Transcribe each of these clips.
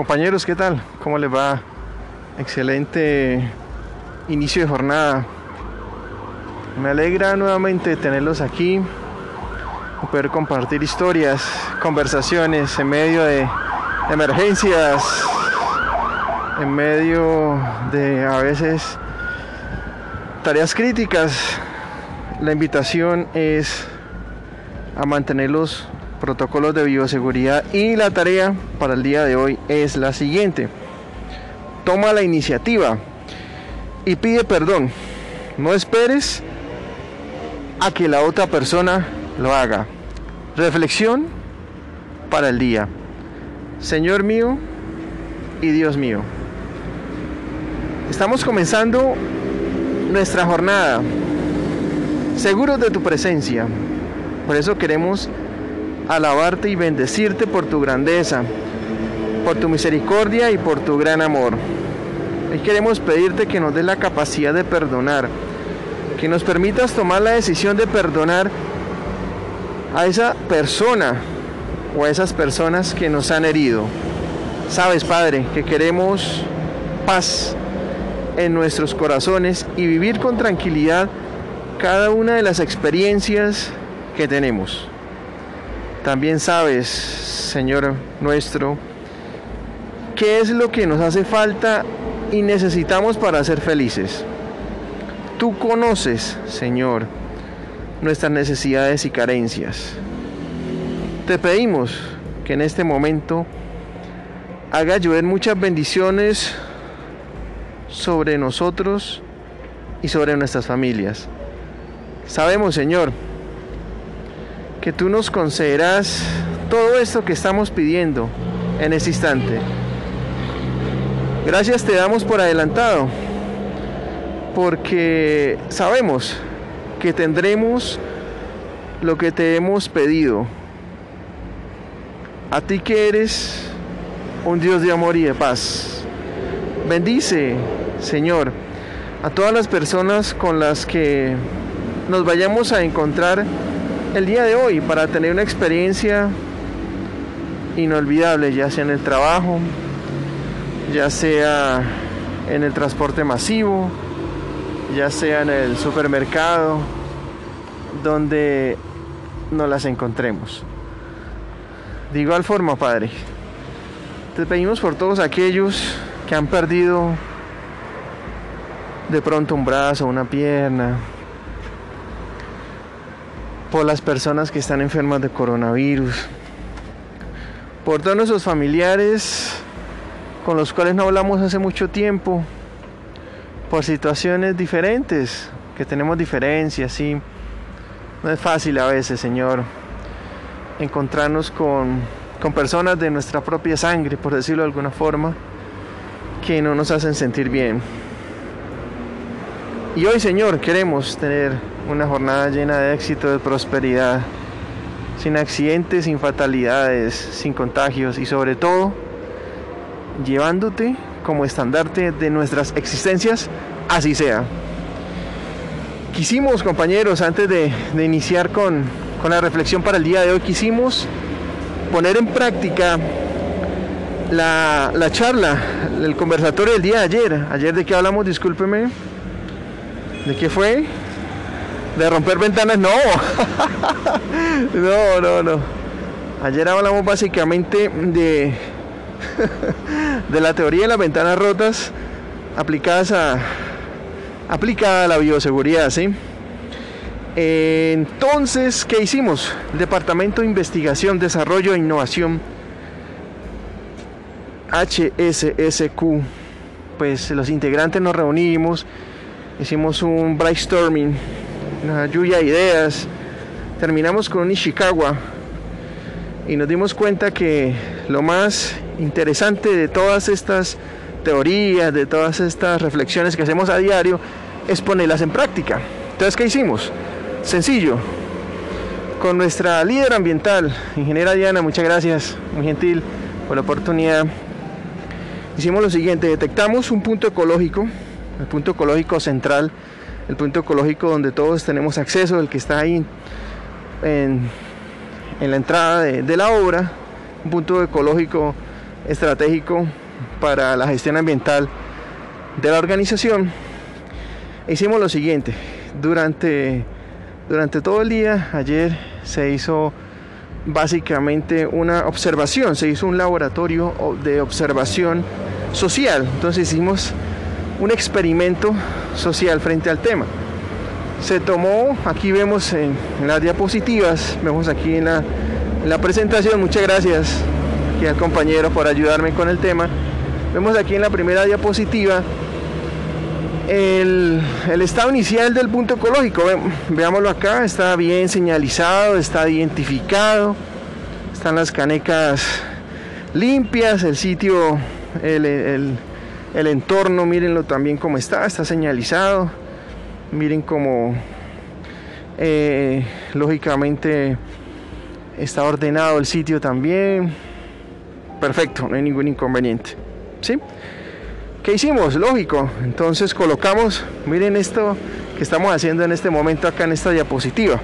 Compañeros, ¿qué tal? ¿Cómo les va? Excelente inicio de jornada. Me alegra nuevamente tenerlos aquí, poder compartir historias, conversaciones en medio de emergencias, en medio de a veces tareas críticas. La invitación es a mantener los protocolos de bioseguridad y la tarea para el día de hoy es la siguiente. Toma la iniciativa y pide perdón. No esperes a que la otra persona lo haga. Reflexión para el día. Señor mío y Dios mío. Estamos comenzando nuestra jornada seguros de tu presencia. Por eso queremos alabarte y bendecirte por tu grandeza, por tu misericordia y por tu gran amor. Hoy queremos pedirte que nos des la capacidad de perdonar, que nos permitas tomar la decisión de perdonar a esa persona o a esas personas que nos han herido. Sabes, Padre, que queremos paz en nuestros corazones y vivir con tranquilidad cada una de las experiencias que tenemos. También sabes, Señor nuestro, qué es lo que nos hace falta y necesitamos para ser felices. Tú conoces, Señor, nuestras necesidades y carencias. Te pedimos que en este momento haga llover muchas bendiciones sobre nosotros y sobre nuestras familias. Sabemos, Señor, que tú nos concederás todo esto que estamos pidiendo en este instante. Gracias te damos por adelantado, porque sabemos que tendremos lo que te hemos pedido. A ti que eres un Dios de amor y de paz. Bendice, Señor, a todas las personas con las que nos vayamos a encontrar el día de hoy para tener una experiencia inolvidable, ya sea en el trabajo, ya sea en el transporte masivo, ya sea en el supermercado, donde nos las encontremos. De igual forma, Padre, te pedimos por todos aquellos que han perdido de pronto un brazo, una pierna, por las personas que están enfermas de coronavirus, por todos nuestros familiares con los cuales no hablamos hace mucho tiempo, por situaciones diferentes, que tenemos diferencias, sí. No es fácil a veces, Señor, encontrarnos con, con personas de nuestra propia sangre, por decirlo de alguna forma, que no nos hacen sentir bien. Y hoy, Señor, queremos tener una jornada llena de éxito, de prosperidad, sin accidentes, sin fatalidades, sin contagios y sobre todo llevándote como estandarte de nuestras existencias, así sea. Quisimos, compañeros, antes de, iniciar con, la reflexión para el día de hoy, quisimos poner en práctica la, la charla, el conversatorio del día de ayer. Ayer de qué hablamos, discúlpeme. ¿De qué fue? De romper ventanas, no. no, no, no. Ayer hablamos básicamente de, de la teoría de las ventanas rotas aplicadas a, aplicada a la bioseguridad, ¿sí? Entonces, ¿qué hicimos? Departamento de Investigación, Desarrollo e Innovación, HSSQ. Pues los integrantes nos reunimos, hicimos un brainstorming una lluvia de ideas. Terminamos con un Ishikawa y nos dimos cuenta que lo más interesante de todas estas teorías, de todas estas reflexiones que hacemos a diario, es ponerlas en práctica. Entonces, ¿qué hicimos? Sencillo. Con nuestra líder ambiental, ingeniera Diana, muchas gracias, muy gentil por la oportunidad. Hicimos lo siguiente, detectamos un punto ecológico, el punto ecológico central el punto ecológico donde todos tenemos acceso, el que está ahí en, la entrada de, la obra, un punto ecológico estratégico para la gestión ambiental de la organización, hicimos lo siguiente. Durante, durante todo el día, ayer se hizo básicamente una observación, se hizo un laboratorio de observación social. Entonces hicimos un experimento social frente al tema. Se tomó, aquí vemos en, las diapositivas, vemos aquí en la, la presentación, muchas gracias aquí al compañero por ayudarme con el tema. Vemos aquí en la primera diapositiva el, estado inicial del punto ecológico. veámoslo acá, está bien señalizado, está identificado, están las canecas limpias, el sitio, el, entorno, mírenlo también como está, está señalizado. Miren cómo eh, lógicamente está ordenado el sitio también. Perfecto, no hay ningún inconveniente. ¿Sí? ¿Qué hicimos? Lógico. Entonces colocamos, miren esto que estamos haciendo en este momento acá en esta diapositiva.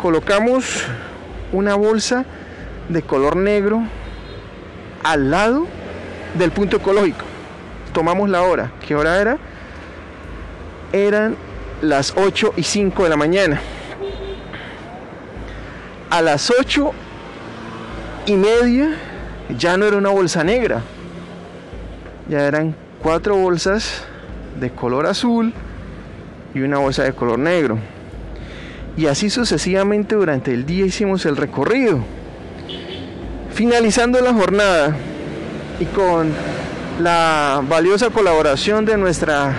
Colocamos una bolsa de color negro al lado del punto ecológico. Tomamos la hora. ¿Qué hora era? Eran las 8 y 5 de la mañana. A las 8 y media ya no era una bolsa negra, ya eran cuatro bolsas de color azul y una bolsa de color negro. Y así sucesivamente durante el día hicimos el recorrido. Finalizando la jornada y con la valiosa colaboración de nuestra,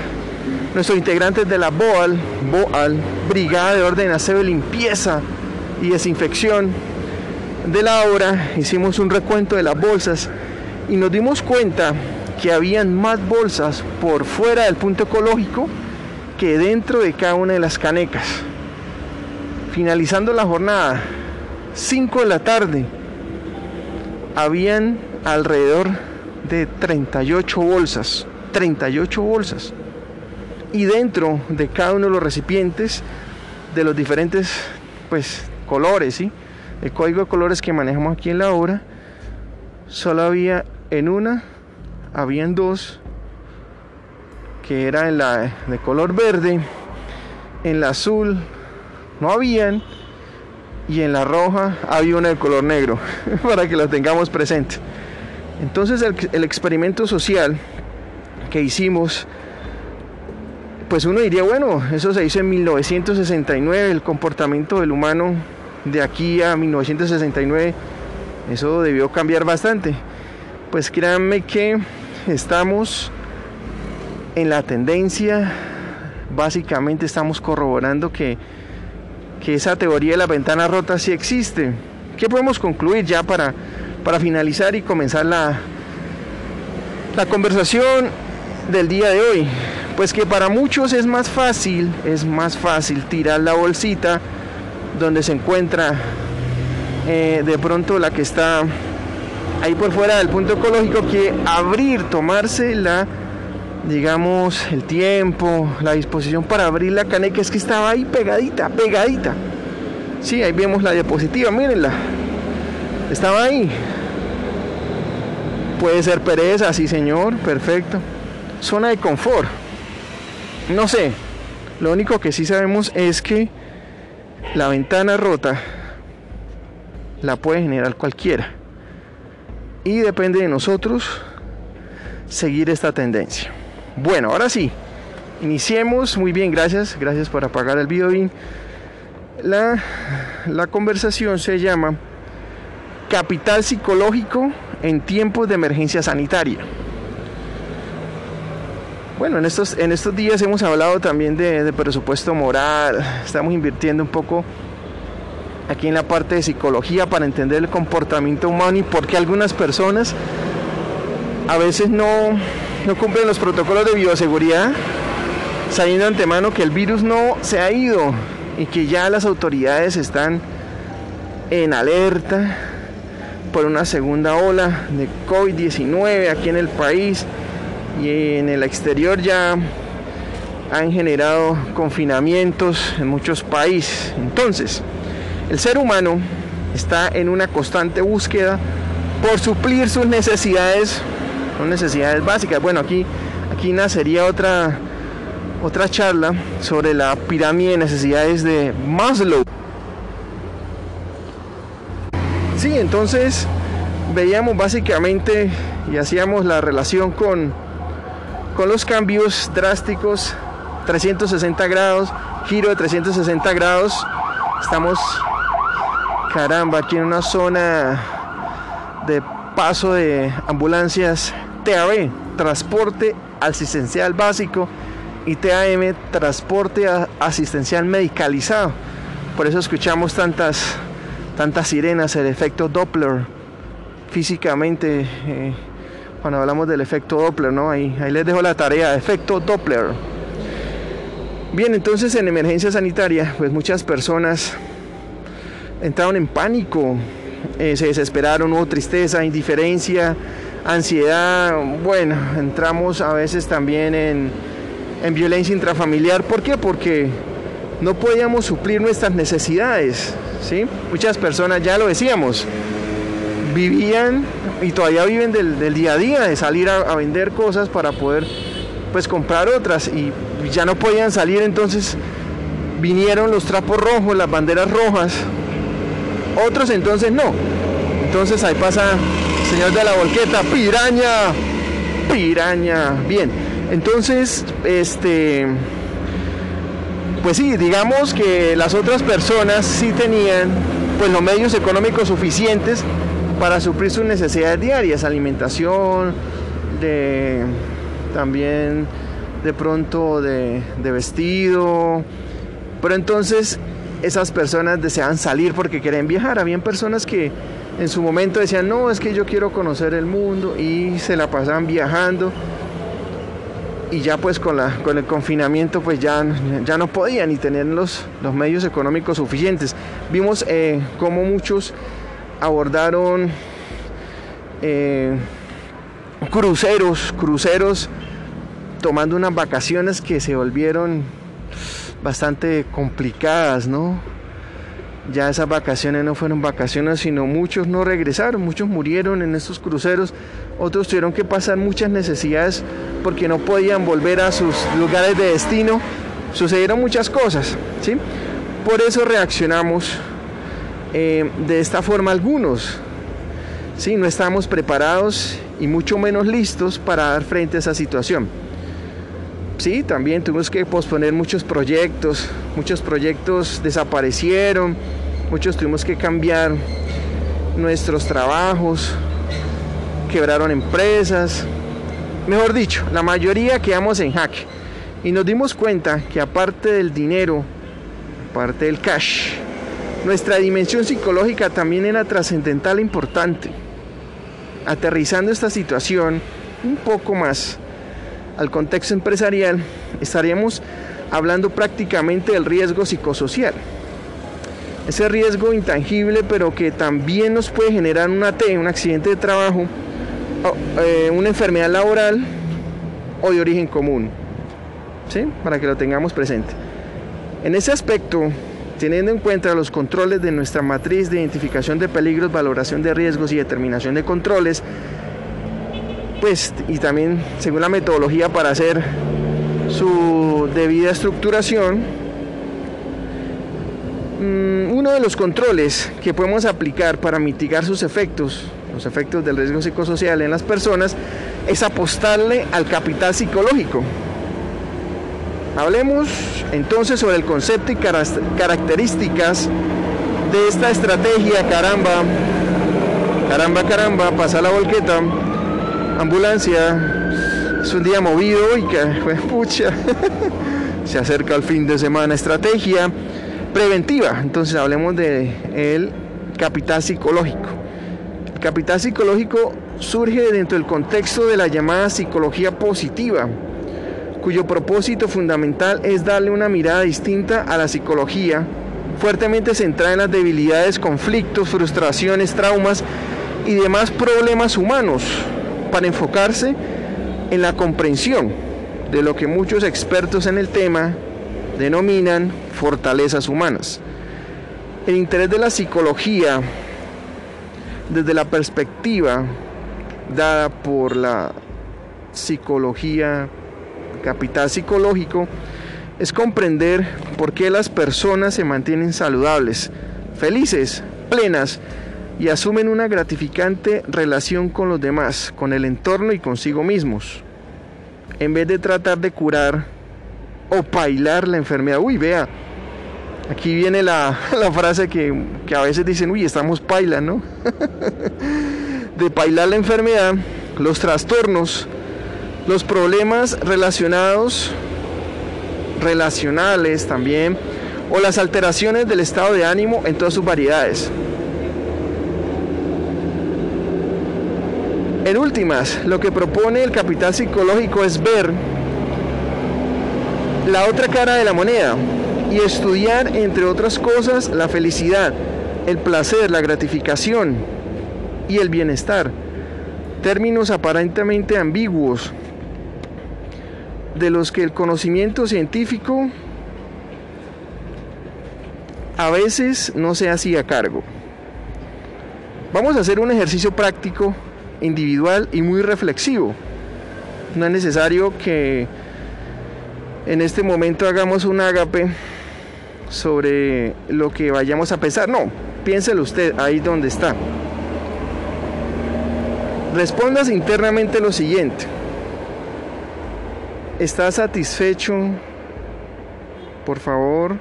nuestros integrantes de la BOAL, BOAL, Brigada de Orden Aseo Limpieza y Desinfección de la obra, hicimos un recuento de las bolsas y nos dimos cuenta que habían más bolsas por fuera del punto ecológico que dentro de cada una de las canecas. Finalizando la jornada, 5 de la tarde, habían alrededor de 38 bolsas, 38 bolsas. Y dentro de cada uno de los recipientes de los diferentes pues colores, ¿sí? El código de colores que manejamos aquí en la obra, solo había en una habían dos que era en la de color verde, en la azul no habían y en la roja había una de color negro para que la tengamos presente. Entonces el, experimento social que hicimos, pues uno diría, bueno, eso se hizo en 1969, el comportamiento del humano de aquí a 1969, eso debió cambiar bastante. Pues créanme que estamos en la tendencia, básicamente estamos corroborando que, que esa teoría de la ventana rota sí existe. ¿Qué podemos concluir ya para, para finalizar y comenzar la, la conversación del día de hoy? Pues que para muchos es más fácil, es más fácil tirar la bolsita donde se encuentra eh, de pronto la que está ahí por fuera del punto ecológico que abrir, tomarse la, digamos, el tiempo, la disposición para abrir la caneca, es que estaba ahí pegadita, pegadita. Sí, ahí vemos la diapositiva, mírenla. Estaba ahí. Puede ser pereza, sí señor, perfecto. Zona de confort. No sé. Lo único que sí sabemos es que la ventana rota la puede generar cualquiera y depende de nosotros seguir esta tendencia. Bueno, ahora sí, iniciemos. Muy bien, gracias. Gracias por apagar el video. La, la conversación se llama Capital psicológico en tiempos de emergencia sanitaria. Bueno, en estos, en estos días hemos hablado también de, presupuesto moral. Estamos invirtiendo un poco aquí en la parte de psicología para entender el comportamiento humano y por qué algunas personas a veces no, no cumplen los protocolos de bioseguridad, sabiendo antemano que el virus no se ha ido y que ya las autoridades están en alerta por una segunda ola de COVID-19 aquí en el país y en el exterior ya han generado confinamientos en muchos países. Entonces, el ser humano está en una constante búsqueda por suplir sus necesidades, sus necesidades básicas. Bueno, aquí, aquí nacería otra, otra charla sobre la pirámide de necesidades de Maslow. Sí, entonces veíamos básicamente y hacíamos la relación con, con los cambios drásticos, 360 grados, giro de 360 grados. Estamos, caramba, aquí en una zona de paso de ambulancias TAB, transporte asistencial básico, y TAM, transporte asistencial medicalizado. Por eso escuchamos tantas, tantas sirenas, el efecto Doppler físicamente. Eh, cuando hablamos del efecto Doppler, ¿no? Ahí, les dejo la tarea, efecto Doppler. Bien, entonces en emergencia sanitaria, pues muchas personas entraron en pánico, eh, se desesperaron, hubo tristeza, indiferencia, ansiedad. Bueno, entramos a veces también en, en violencia intrafamiliar. ¿Por qué? Porque no podíamos suplir nuestras necesidades. ¿Sí? Muchas personas, ya lo decíamos, vivían y todavía viven del, día a día, de salir a, vender cosas para poder pues comprar otras y ya no podían salir, entonces vinieron los trapos rojos, las banderas rojas, otros entonces no. Entonces ahí pasa señor de la volqueta, piraña, piraña. Bien, entonces, este, pues sí, digamos que las otras personas sí tenían pues los medios económicos suficientes para suplir sus necesidades diarias, alimentación, de también de pronto de, vestido. Pero entonces esas personas desean salir porque quieren viajar. Habían personas que en su momento decían, no, es que yo quiero conocer el mundo y se la pasaban viajando. Y ya pues con, la, con el confinamiento pues ya, ya no podían ni tener los, los medios económicos suficientes. Vimos eh, cómo muchos abordaron eh, cruceros, cruceros tomando unas vacaciones que se volvieron bastante complicadas, ¿no? Ya esas vacaciones no fueron vacaciones, sino muchos no regresaron, muchos murieron en estos cruceros, otros tuvieron que pasar muchas necesidades porque no podían volver a sus lugares de destino. Sucedieron muchas cosas, ¿sí? Por eso reaccionamos eh, de esta forma algunos. Sí, no estamos preparados y mucho menos listos para dar frente a esa situación. Sí, también tuvimos que posponer muchos proyectos, muchos proyectos desaparecieron, muchos tuvimos que cambiar nuestros trabajos, quebraron empresas, mejor dicho, la mayoría quedamos en jaque y nos dimos cuenta que aparte del dinero, aparte del cash, nuestra dimensión psicológica también era trascendental e importante. Aterrizando esta situación un poco más al contexto empresarial, estaríamos hablando prácticamente del riesgo psicosocial. Ese riesgo intangible, pero que también nos puede generar un AT, un accidente de trabajo, eh, una enfermedad laboral o de origen común. ¿Sí? Para que lo tengamos presente. En ese aspecto, teniendo en cuenta los controles de nuestra matriz de identificación de peligros, valoración de riesgos y determinación de controles, pues y también según la metodología para hacer su debida estructuración, uno de los controles que podemos aplicar para mitigar sus efectos, los efectos del riesgo psicosocial en las personas, es apostarle al capital psicológico. Hablemos entonces sobre el concepto y características de esta estrategia, caramba, caramba, caramba, pasa la volqueta, ambulancia, es un día movido y que, pucha, se acerca el fin de semana, estrategia preventiva, entonces hablemos de el capital psicológico. El capital psicológico surge dentro del contexto de la llamada psicología positiva, cuyo propósito fundamental es darle una mirada distinta a la psicología, fuertemente centrada en las debilidades, conflictos, frustraciones, traumas y demás problemas humanos, para enfocarse en la comprensión de lo que muchos expertos en el tema denominan fortalezas humanas. El interés de la psicología desde la perspectiva dada por la psicología, capital psicológico, es comprender por qué las personas se mantienen saludables, felices, plenas y asumen una gratificante relación con los demás, con el entorno y consigo mismos. En vez de tratar de curar o bailar la enfermedad. Uy, vea, aquí viene la, frase que, que, a veces dicen, uy, estamos paila, de bailar la enfermedad, los trastornos, los problemas relacionados, relacionales también, o las alteraciones del estado de ánimo en todas sus variedades. En últimas, lo que propone el capital psicológico es ver la otra cara de la moneda y estudiar, entre otras cosas, la felicidad, el placer, la gratificación y el bienestar. Términos aparentemente ambiguos de los que el conocimiento científico a veces no se hacía cargo. Vamos a hacer un ejercicio práctico individual y muy reflexivo. No es necesario que en este momento hagamos un ágape sobre lo que vayamos a pensar. No, piénselo usted ahí donde está. Respondas internamente lo siguiente. ¿Estás satisfecho? Por favor,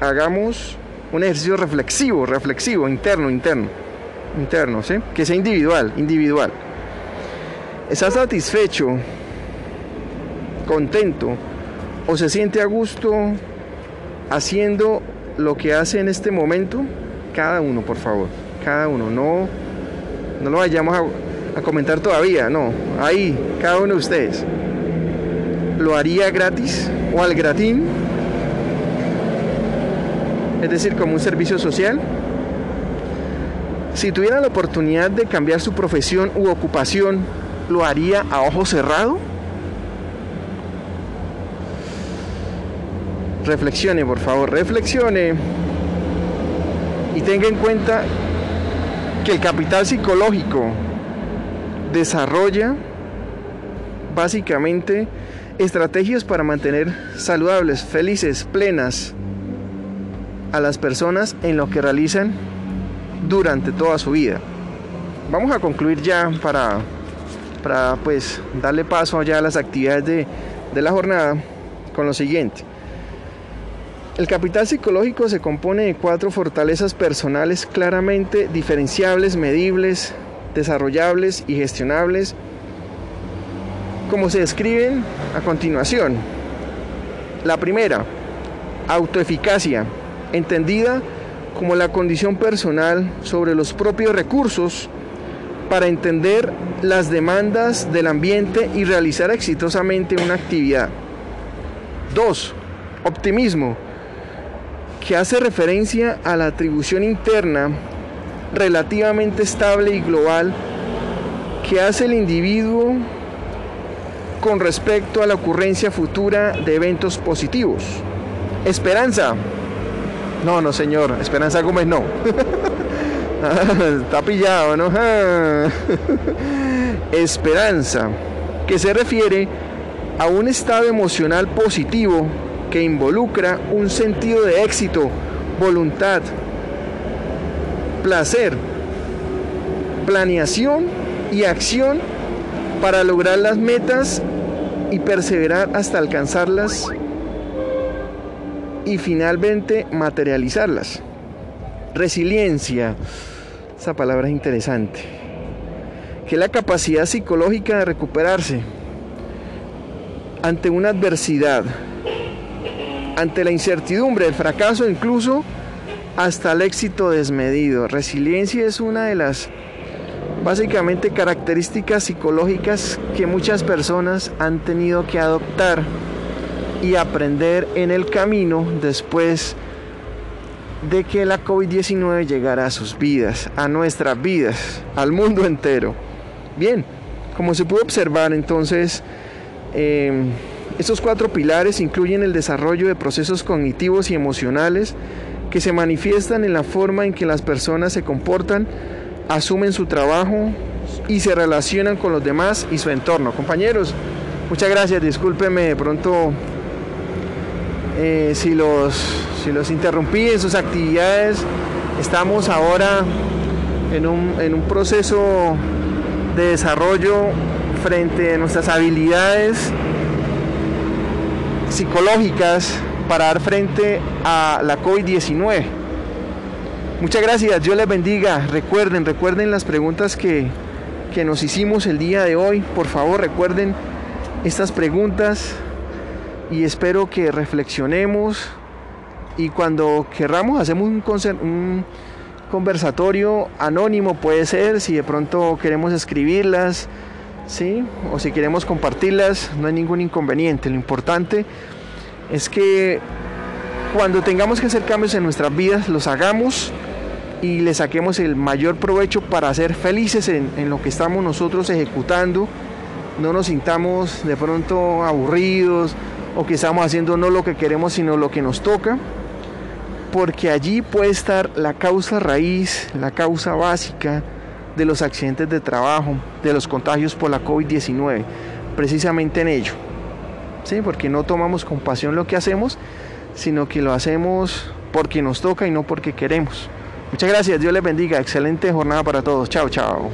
hagamos un ejercicio reflexivo, reflexivo, interno, interno interno, ¿sí? Que sea individual, individual. ¿Está satisfecho, contento o se siente a gusto haciendo lo que hace en este momento? Cada uno, por favor, cada uno. No, no lo vayamos a, a comentar todavía, no. Ahí, cada uno de ustedes. ¿Lo haría gratis o al gratín? Es decir, como un servicio social. Si tuviera la oportunidad de cambiar su profesión u ocupación, ¿lo haría a ojo cerrado? Reflexione, por favor, reflexione y tenga en cuenta que el capital psicológico desarrolla básicamente estrategias para mantener saludables, felices, plenas a las personas en lo que realizan durante toda su vida. Vamos a concluir ya para, para pues darle paso ya a las actividades de, de la jornada con lo siguiente. El capital psicológico se compone de cuatro fortalezas personales claramente diferenciables, medibles, desarrollables y gestionables, como se describen a continuación. La primera, autoeficacia, entendida como la condición personal sobre los propios recursos para entender las demandas del ambiente y realizar exitosamente una actividad. 2. Optimismo, que hace referencia a la atribución interna relativamente estable y global que hace el individuo con respecto a la ocurrencia futura de eventos positivos. Esperanza, no, no, señor. Esperanza Gómez no. Está pillado, ¿no? Esperanza, que se refiere a un estado emocional positivo que involucra un sentido de éxito, voluntad, placer, planeación y acción para lograr las metas y perseverar hasta alcanzarlas y finalmente materializarlas. Resiliencia, esa palabra es interesante, que es la capacidad psicológica de recuperarse ante una adversidad, ante la incertidumbre, el fracaso, incluso hasta el éxito desmedido. Resiliencia es una de las básicamente características psicológicas que muchas personas han tenido que adoptar y aprender en el camino después de que la COVID-19 llegara a sus vidas, a nuestras vidas, al mundo entero. Bien, como se pudo observar entonces, em, estos cuatro pilares incluyen el desarrollo de procesos cognitivos y emocionales que se manifiestan en la forma en que las personas se comportan, asumen su trabajo y se relacionan con los demás y su entorno. Compañeros, muchas gracias, discúlpeme de pronto eh, si, los, si los interrumpí en sus actividades. Estamos ahora en un, en un proceso de desarrollo frente a nuestras habilidades psicológicas para dar frente a la COVID-19. Muchas gracias, Dios les bendiga. Recuerden, recuerden las preguntas que, que nos hicimos el día de hoy. Por favor, recuerden estas preguntas y espero que reflexionemos y cuando querramos hacemos un, un conversatorio anónimo, puede ser, si de pronto queremos escribirlas, ¿sí? o si queremos compartirlas, no hay ningún inconveniente. Lo importante es que cuando tengamos que hacer cambios en nuestras vidas, los hagamos y le saquemos el mayor provecho para ser felices en, en lo que estamos nosotros ejecutando. No nos sintamos de pronto aburridos o que estamos haciendo no lo que queremos, sino lo que nos toca. Porque allí puede estar la causa raíz, la causa básica de los accidentes de trabajo, de los contagios por la COVID-19, precisamente en ello. ¿Sí? Porque no tomamos con pasión lo que hacemos, sino que lo hacemos porque nos toca y no porque queremos. Muchas gracias, Dios les bendiga, excelente jornada para todos. Chao, chao.